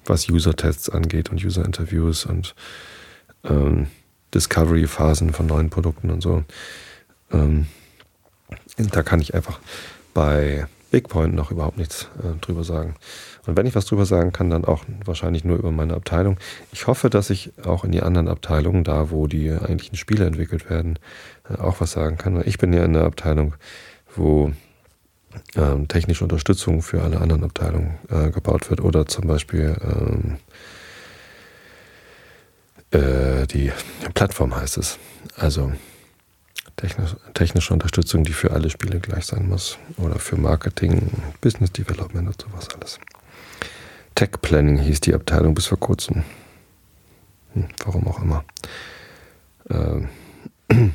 A: was User-Tests angeht und User-Interviews und ähm, Discovery-Phasen von neuen Produkten und so. Ähm, da kann ich einfach bei BigPoint noch überhaupt nichts äh, drüber sagen. Und wenn ich was drüber sagen kann, dann auch wahrscheinlich nur über meine Abteilung. Ich hoffe, dass ich auch in die anderen Abteilungen, da wo die eigentlichen Spiele entwickelt werden, äh, auch was sagen kann. Ich bin ja in der Abteilung, wo ähm, technische Unterstützung für alle anderen Abteilungen äh, gebaut wird oder zum Beispiel ähm, äh, die Plattform heißt es. Also technisch, technische Unterstützung, die für alle Spiele gleich sein muss oder für Marketing, Business Development und sowas alles. Tech Planning hieß die Abteilung bis vor kurzem. Hm, warum auch immer. Ähm,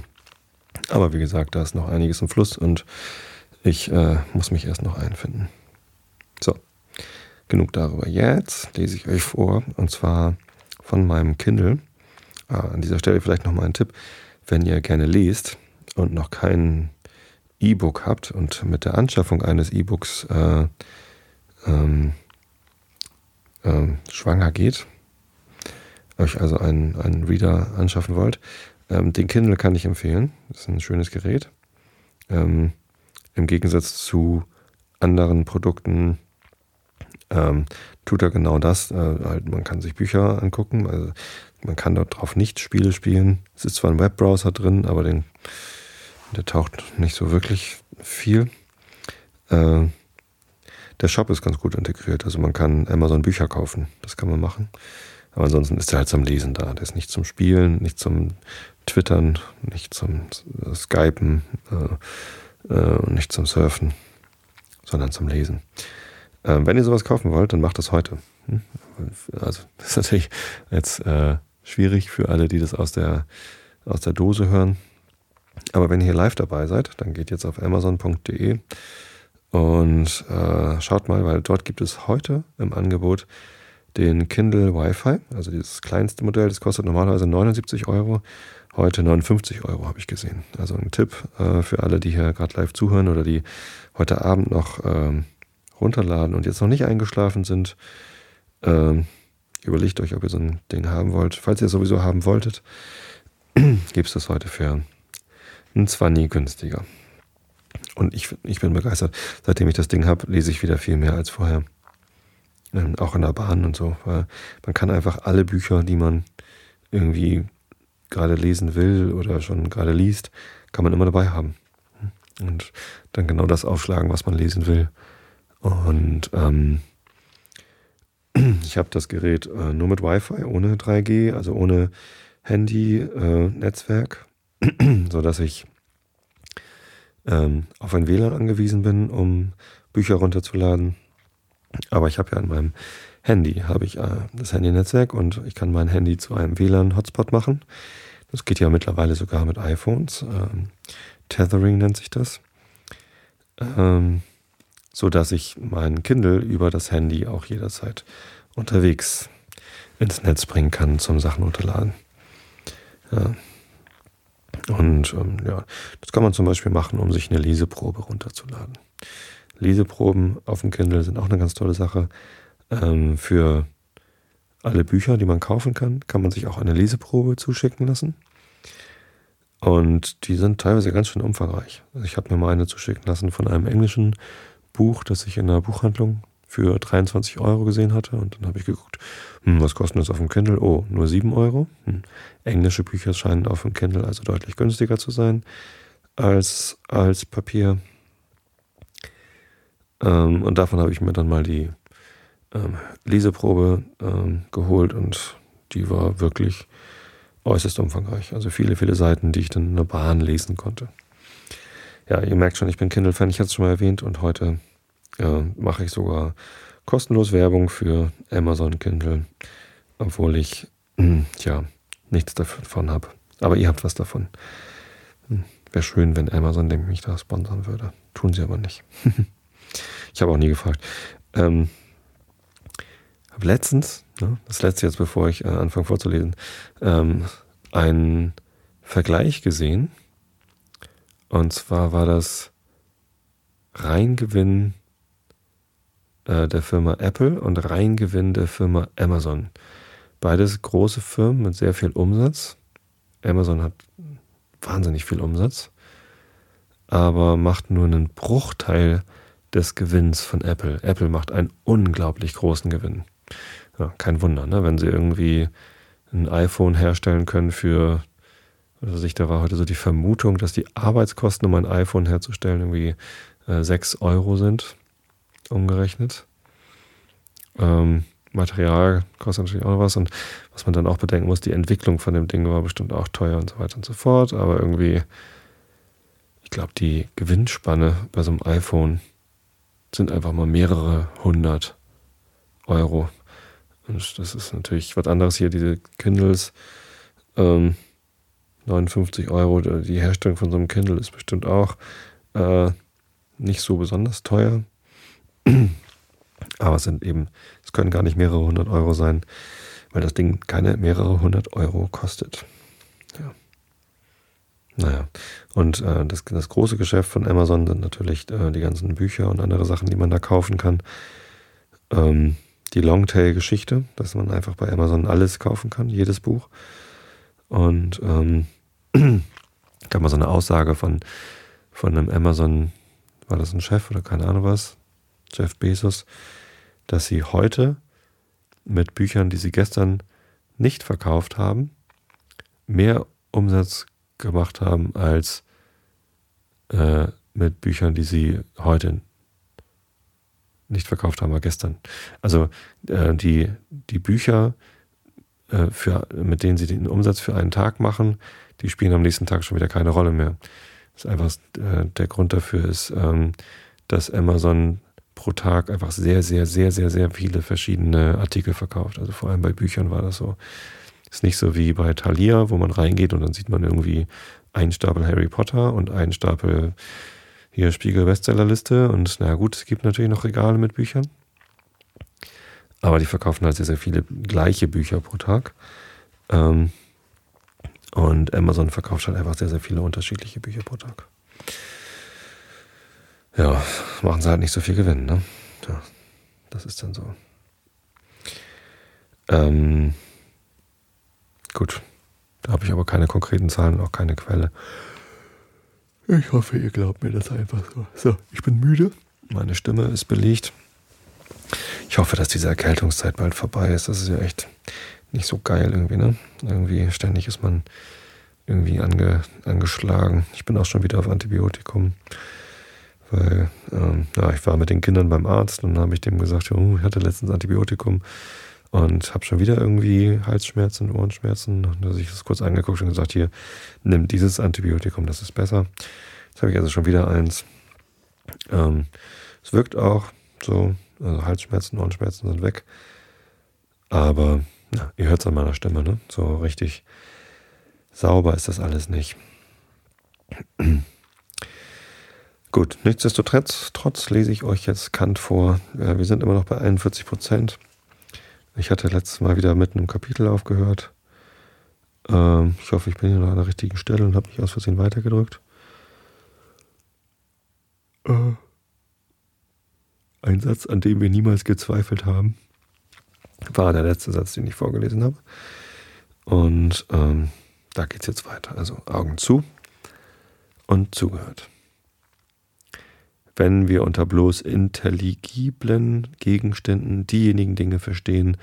A: aber wie gesagt, da ist noch einiges im Fluss und ich äh, muss mich erst noch einfinden. So, genug darüber. Jetzt lese ich euch vor und zwar von meinem Kindle. Ah, an dieser Stelle vielleicht nochmal ein Tipp. Wenn ihr gerne lest und noch kein E-Book habt und mit der Anschaffung eines E-Books äh, ähm, ähm, schwanger geht, euch also einen, einen Reader anschaffen wollt, ähm, den Kindle kann ich empfehlen. Das ist ein schönes Gerät. Ähm, Im Gegensatz zu anderen Produkten ähm, tut er genau das. Äh, halt, man kann sich Bücher angucken, also man kann dort drauf nicht Spiele spielen. Es ist zwar ein Webbrowser drin, aber den, der taucht nicht so wirklich viel. Äh, der Shop ist ganz gut integriert. Also man kann Amazon Bücher kaufen. Das kann man machen. Aber ansonsten ist er halt zum Lesen da. Der ist nicht zum Spielen, nicht zum Twittern, nicht zum Skypen, äh, äh, nicht zum Surfen, sondern zum Lesen. Äh, wenn ihr sowas kaufen wollt, dann macht das heute. Hm? Also das ist natürlich jetzt äh, schwierig für alle, die das aus der, aus der Dose hören. Aber wenn ihr hier live dabei seid, dann geht jetzt auf amazon.de und äh, schaut mal, weil dort gibt es heute im Angebot den Kindle Wi-Fi, also dieses kleinste Modell, das kostet normalerweise 79 Euro, heute 59 Euro habe ich gesehen. Also ein Tipp äh, für alle, die hier gerade live zuhören oder die heute Abend noch ähm, runterladen und jetzt noch nicht eingeschlafen sind. Ähm, überlegt euch, ob ihr so ein Ding haben wollt. Falls ihr es sowieso haben wolltet, gibt es das heute für ein Zwanni günstiger. Und ich, ich bin begeistert. Seitdem ich das Ding habe, lese ich wieder viel mehr als vorher. Ähm, auch in der Bahn und so. Weil man kann einfach alle Bücher, die man irgendwie gerade lesen will oder schon gerade liest, kann man immer dabei haben. Und dann genau das aufschlagen, was man lesen will. Und ähm, ich habe das Gerät äh, nur mit Wi-Fi, ohne 3G, also ohne Handy-Netzwerk, äh, sodass ich ähm, auf ein WLAN angewiesen bin, um Bücher runterzuladen. Aber ich habe ja an meinem Handy habe ich äh, das Handy-Netzwerk und ich kann mein Handy zu einem WLAN-Hotspot machen. Das geht ja mittlerweile sogar mit iPhones. Ähm, Tethering nennt sich das. Ähm, so dass ich mein Kindle über das Handy auch jederzeit unterwegs ins Netz bringen kann zum Sachen runterladen. Ja. Und ähm, ja, das kann man zum Beispiel machen, um sich eine Leseprobe runterzuladen. Leseproben auf dem Kindle sind auch eine ganz tolle Sache. Ähm, für alle Bücher, die man kaufen kann, kann man sich auch eine Leseprobe zuschicken lassen. Und die sind teilweise ganz schön umfangreich. Also ich habe mir mal eine zuschicken lassen von einem englischen Buch, das ich in einer Buchhandlung für 23 Euro gesehen hatte. Und dann habe ich geguckt, hm, was kostet das auf dem Kindle? Oh, nur 7 Euro. Hm. Englische Bücher scheinen auf dem Kindle also deutlich günstiger zu sein als, als Papier. Ähm, und davon habe ich mir dann mal die ähm, Leseprobe ähm, geholt und die war wirklich äußerst umfangreich. Also viele, viele Seiten, die ich dann in der Bahn lesen konnte. Ja, ihr merkt schon, ich bin Kindle-Fan, ich hatte es schon mal erwähnt und heute äh, mache ich sogar kostenlos Werbung für Amazon Kindle, obwohl ich, äh, ja, nichts davon habe. Aber ihr habt was davon. Hm, Wäre schön, wenn Amazon mich da sponsern würde. Tun sie aber nicht. ich habe auch nie gefragt. Ähm, habe letztens, ne, das letzte jetzt, bevor ich äh, anfange vorzulesen, ähm, einen Vergleich gesehen. Und zwar war das Reingewinn äh, der Firma Apple und Reingewinn der Firma Amazon. Beides große Firmen mit sehr viel Umsatz. Amazon hat wahnsinnig viel Umsatz, aber macht nur einen Bruchteil des Gewinns von Apple. Apple macht einen unglaublich großen Gewinn. Ja, kein Wunder, ne? wenn sie irgendwie ein iPhone herstellen können für, also ich, da war heute so die Vermutung, dass die Arbeitskosten, um ein iPhone herzustellen, irgendwie äh, 6 Euro sind umgerechnet. Ähm, Material kostet natürlich auch noch was und was man dann auch bedenken muss, die Entwicklung von dem Ding war bestimmt auch teuer und so weiter und so fort, aber irgendwie, ich glaube, die Gewinnspanne bei so einem iPhone sind einfach mal mehrere hundert Euro. Und das ist natürlich was anderes hier, diese Kindles. Ähm, 59 Euro, die Herstellung von so einem Kindle ist bestimmt auch äh, nicht so besonders teuer. Aber es sind eben, es können gar nicht mehrere hundert Euro sein, weil das Ding keine mehrere hundert Euro kostet. Ja. Naja, und äh, das, das große Geschäft von Amazon sind natürlich äh, die ganzen Bücher und andere Sachen, die man da kaufen kann. Ähm, die Longtail-Geschichte, dass man einfach bei Amazon alles kaufen kann, jedes Buch. Und ähm, gab mal so eine Aussage von, von einem Amazon, war das ein Chef oder keine Ahnung was, Jeff Bezos, dass sie heute mit Büchern, die sie gestern nicht verkauft haben, mehr Umsatz gemacht haben als äh, mit Büchern, die sie heute nicht verkauft haben, war gestern. Also äh, die, die Bücher, äh, für, mit denen sie den Umsatz für einen Tag machen, die spielen am nächsten Tag schon wieder keine Rolle mehr. Das ist einfach äh, der Grund dafür ist, ähm, dass Amazon pro Tag einfach sehr, sehr, sehr, sehr, sehr viele verschiedene Artikel verkauft. Also vor allem bei Büchern war das so. Ist nicht so wie bei Thalia, wo man reingeht und dann sieht man irgendwie einen Stapel Harry Potter und einen Stapel hier Spiegel Bestsellerliste und na gut, es gibt natürlich noch Regale mit Büchern. Aber die verkaufen halt sehr, sehr viele gleiche Bücher pro Tag. Ähm, und Amazon verkauft halt einfach sehr, sehr viele unterschiedliche Bücher pro Tag. Ja, machen sie halt nicht so viel Gewinn, ne? Ja, das ist dann so. Ähm, gut. Da habe ich aber keine konkreten Zahlen und auch keine Quelle. Ich hoffe, ihr glaubt mir das einfach so. So, ich bin müde. Meine Stimme ist belegt. Ich hoffe, dass diese Erkältungszeit bald vorbei ist. Das ist ja echt nicht so geil irgendwie, ne? Irgendwie ständig ist man irgendwie ange, angeschlagen. Ich bin auch schon wieder auf Antibiotikum. Weil, ähm, ja, ich war mit den Kindern beim Arzt und dann habe ich dem gesagt, oh, ich hatte letztens Antibiotikum und habe schon wieder irgendwie Halsschmerzen, Ohrenschmerzen. Und da habe ich das kurz angeguckt und gesagt, hier, nimm dieses Antibiotikum, das ist besser. Jetzt habe ich also schon wieder eins. Ähm, es wirkt auch so, also Halsschmerzen, Ohrenschmerzen sind weg. Aber ja, ihr hört es an meiner Stimme, ne? So richtig sauber ist das alles nicht. Gut, nichtsdestotrotz trotz lese ich euch jetzt Kant vor. Ja, wir sind immer noch bei 41 Prozent. Ich hatte letztes Mal wieder mitten im Kapitel aufgehört. Ähm, ich hoffe, ich bin hier noch an der richtigen Stelle und habe nicht aus Versehen weitergedrückt. Äh, ein Satz, an dem wir niemals gezweifelt haben, war der letzte Satz, den ich vorgelesen habe. Und ähm, da geht es jetzt weiter. Also Augen zu und zugehört wenn wir unter bloß intelligiblen Gegenständen diejenigen Dinge verstehen,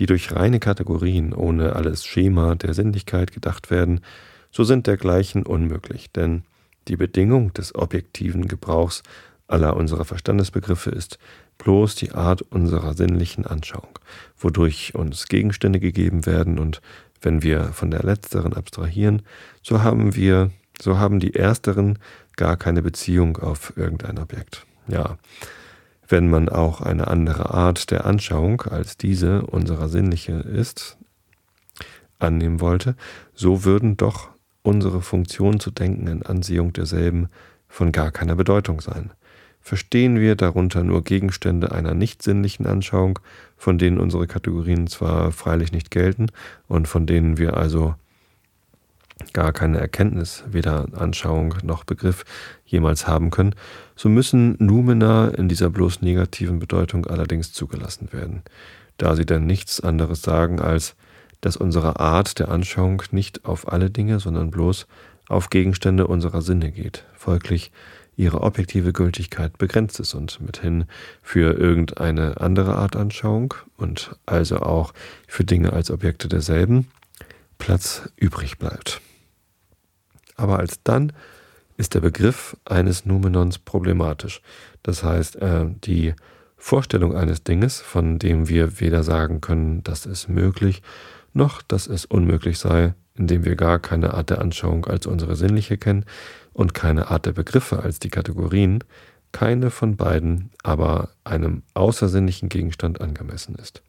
A: die durch reine Kategorien ohne alles Schema der Sinnlichkeit gedacht werden, so sind dergleichen unmöglich, denn die Bedingung des objektiven Gebrauchs aller unserer Verstandesbegriffe ist bloß die Art unserer sinnlichen Anschauung, wodurch uns Gegenstände gegeben werden und wenn wir von der letzteren abstrahieren, so haben wir, so haben die ersteren gar keine Beziehung auf irgendein Objekt. Ja, wenn man auch eine andere Art der Anschauung als diese unserer sinnliche ist, annehmen wollte, so würden doch unsere Funktion zu denken in Ansehung derselben von gar keiner Bedeutung sein. Verstehen wir darunter nur Gegenstände einer nicht sinnlichen Anschauung, von denen unsere Kategorien zwar freilich nicht gelten und von denen wir also gar keine Erkenntnis, weder Anschauung noch Begriff jemals haben können, so müssen Numena in dieser bloß negativen Bedeutung allerdings zugelassen werden, da sie denn nichts anderes sagen als, dass unsere Art der Anschauung nicht auf alle Dinge, sondern bloß auf Gegenstände unserer Sinne geht, folglich ihre objektive Gültigkeit begrenzt ist und mithin für irgendeine andere Art Anschauung und also auch für Dinge als Objekte derselben Platz übrig bleibt aber alsdann ist der Begriff eines Numenons problematisch. Das heißt, äh, die Vorstellung eines Dinges, von dem wir weder sagen können, dass es möglich, noch dass es unmöglich sei, indem wir gar keine Art der Anschauung als unsere sinnliche kennen und keine Art der Begriffe als die Kategorien, keine von beiden aber einem außersinnlichen Gegenstand angemessen ist.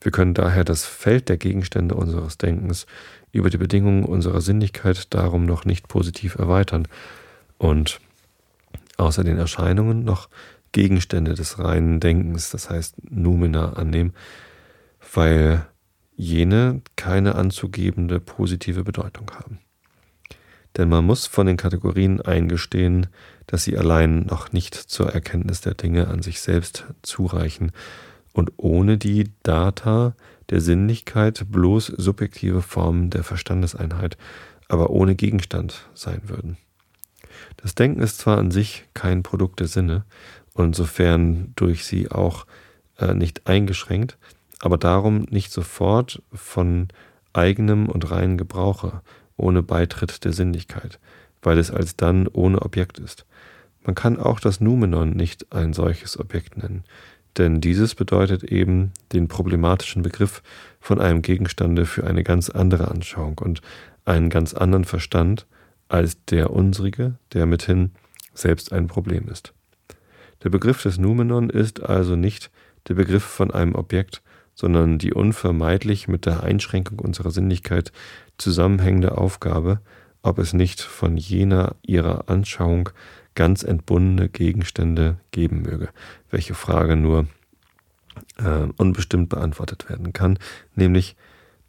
A: Wir können daher das Feld der Gegenstände unseres Denkens über die Bedingungen unserer Sinnlichkeit darum noch nicht positiv erweitern und außer den Erscheinungen noch Gegenstände des reinen Denkens, das heißt Numina, annehmen, weil jene keine anzugebende positive Bedeutung haben. Denn man muss von den Kategorien eingestehen, dass sie allein noch nicht zur Erkenntnis der Dinge an sich selbst zureichen und ohne die Data der Sinnlichkeit bloß subjektive Formen der Verstandeseinheit, aber ohne Gegenstand sein würden. Das Denken ist zwar an sich kein Produkt der Sinne und sofern durch sie auch äh, nicht eingeschränkt, aber darum nicht sofort von eigenem und reinen Gebrauche, ohne Beitritt der Sinnlichkeit, weil es alsdann ohne Objekt ist. Man kann auch das Numenon nicht ein solches Objekt nennen, denn dieses bedeutet eben den problematischen Begriff von einem Gegenstande für eine ganz andere Anschauung und einen ganz anderen Verstand als der unsrige, der mithin selbst ein Problem ist. Der Begriff des Numenon ist also nicht der Begriff von einem Objekt, sondern die unvermeidlich mit der Einschränkung unserer Sinnlichkeit zusammenhängende Aufgabe, ob es nicht von jener ihrer Anschauung ganz entbundene Gegenstände geben möge, welche Frage nur äh, unbestimmt beantwortet werden kann, nämlich,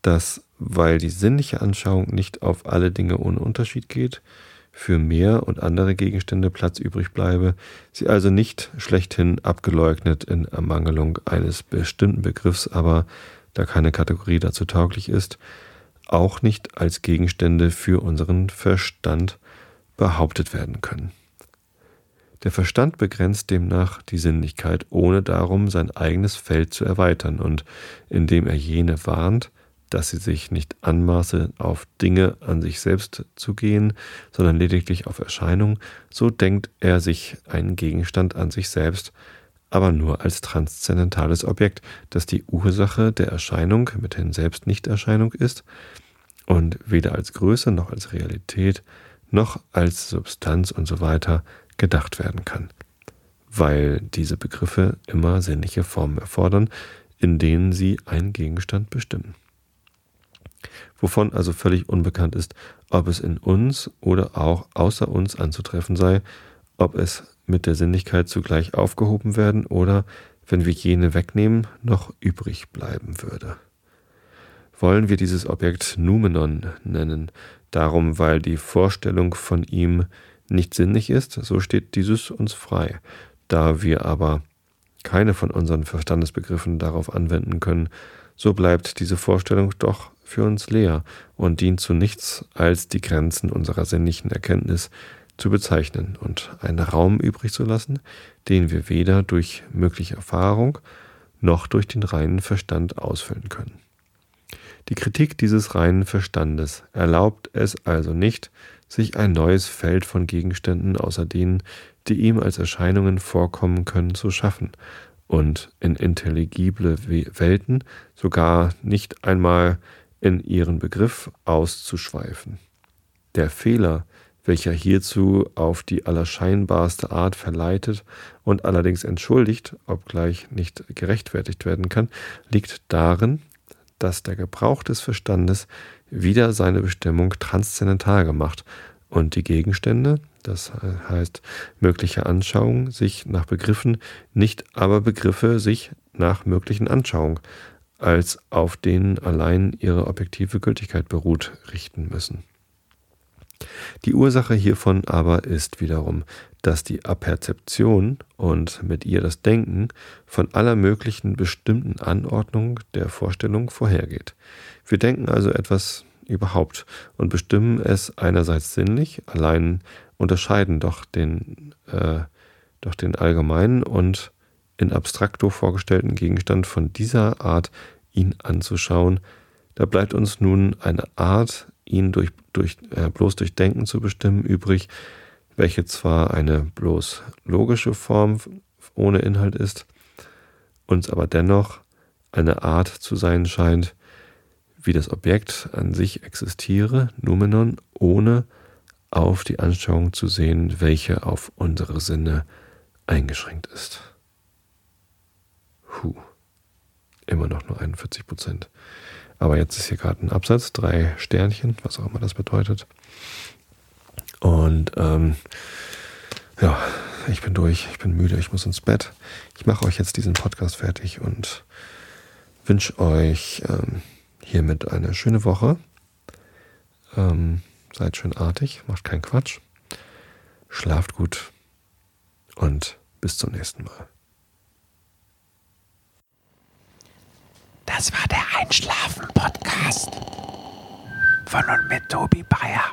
A: dass, weil die sinnliche Anschauung nicht auf alle Dinge ohne Unterschied geht, für mehr und andere Gegenstände Platz übrig bleibe, sie also nicht schlechthin abgeleugnet in Ermangelung eines bestimmten Begriffs, aber da keine Kategorie dazu tauglich ist, auch nicht als Gegenstände für unseren Verstand behauptet werden können. Der Verstand begrenzt demnach die Sinnlichkeit, ohne darum sein eigenes Feld zu erweitern, und indem er jene warnt, dass sie sich nicht anmaße, auf Dinge an sich selbst zu gehen, sondern lediglich auf Erscheinung, so denkt er sich einen Gegenstand an sich selbst, aber nur als transzendentales Objekt, das die Ursache der Erscheinung mithin selbst Nichterscheinung ist und weder als Größe noch als Realität noch als Substanz und so weiter gedacht werden kann, weil diese Begriffe immer sinnliche Formen erfordern, in denen sie einen Gegenstand bestimmen wovon also völlig unbekannt ist, ob es in uns oder auch außer uns anzutreffen sei, ob es mit der Sinnlichkeit zugleich aufgehoben werden oder, wenn wir jene wegnehmen, noch übrig bleiben würde. Wollen wir dieses Objekt Numenon nennen, darum weil die Vorstellung von ihm nicht sinnlich ist, so steht dieses uns frei. Da wir aber keine von unseren Verstandesbegriffen darauf anwenden können, so bleibt diese Vorstellung doch für uns leer und dient zu nichts, als die Grenzen unserer sinnlichen Erkenntnis zu bezeichnen und einen Raum übrig zu lassen, den wir weder durch mögliche Erfahrung noch durch den reinen Verstand ausfüllen können. Die Kritik dieses reinen Verstandes erlaubt es also nicht, sich ein neues Feld von Gegenständen außer denen, die ihm als Erscheinungen vorkommen können, zu schaffen und in intelligible Welten sogar nicht einmal in ihren Begriff auszuschweifen. Der Fehler, welcher hierzu auf die allerscheinbarste Art verleitet und allerdings entschuldigt, obgleich nicht gerechtfertigt werden kann, liegt darin, dass der Gebrauch des Verstandes wieder seine Bestimmung transzendental gemacht und die Gegenstände, das heißt mögliche Anschauungen, sich nach Begriffen, nicht aber Begriffe sich nach möglichen Anschauungen als auf denen allein ihre objektive Gültigkeit beruht, richten müssen. Die Ursache hiervon aber ist wiederum, dass die Aperzeption und mit ihr das Denken von aller möglichen bestimmten Anordnung der Vorstellung vorhergeht. Wir denken also etwas überhaupt und bestimmen es einerseits sinnlich, allein unterscheiden doch den, äh, doch den allgemeinen und in abstrakto vorgestellten Gegenstand von dieser Art, ihn anzuschauen, da bleibt uns nun eine Art, ihn durch, durch, äh, bloß durch Denken zu bestimmen, übrig, welche zwar eine bloß logische Form ohne Inhalt ist, uns aber dennoch eine Art zu sein scheint, wie das Objekt an sich existiere, Numenon, ohne auf die Anschauung zu sehen, welche auf unsere Sinne eingeschränkt ist. Huh. Immer noch nur 41 Prozent. Aber jetzt ist hier gerade ein Absatz, drei Sternchen, was auch immer das bedeutet. Und ähm, ja, ich bin durch, ich bin müde, ich muss ins Bett. Ich mache euch jetzt diesen Podcast fertig und wünsche euch ähm, hiermit eine schöne Woche. Ähm, seid schön artig, macht keinen Quatsch. Schlaft gut und bis zum nächsten Mal.
B: Das war der Einschlafen-Podcast von und mit Tobi Bayer.